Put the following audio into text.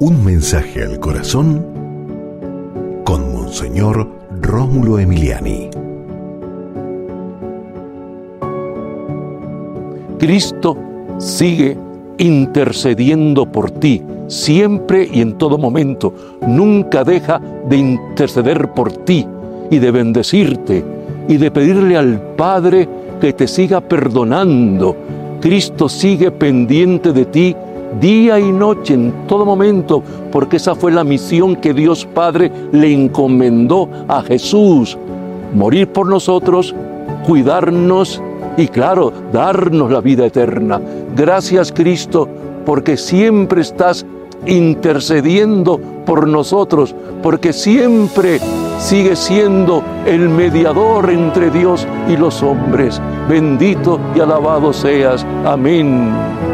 Un mensaje al corazón con Monseñor Rómulo Emiliani. Cristo sigue intercediendo por ti, siempre y en todo momento. Nunca deja de interceder por ti y de bendecirte y de pedirle al Padre que te siga perdonando. Cristo sigue pendiente de ti día y noche, en todo momento, porque esa fue la misión que Dios Padre le encomendó a Jesús. Morir por nosotros, cuidarnos y claro, darnos la vida eterna. Gracias Cristo, porque siempre estás intercediendo por nosotros, porque siempre sigue siendo el mediador entre Dios y los hombres. Bendito y alabado seas. Amén.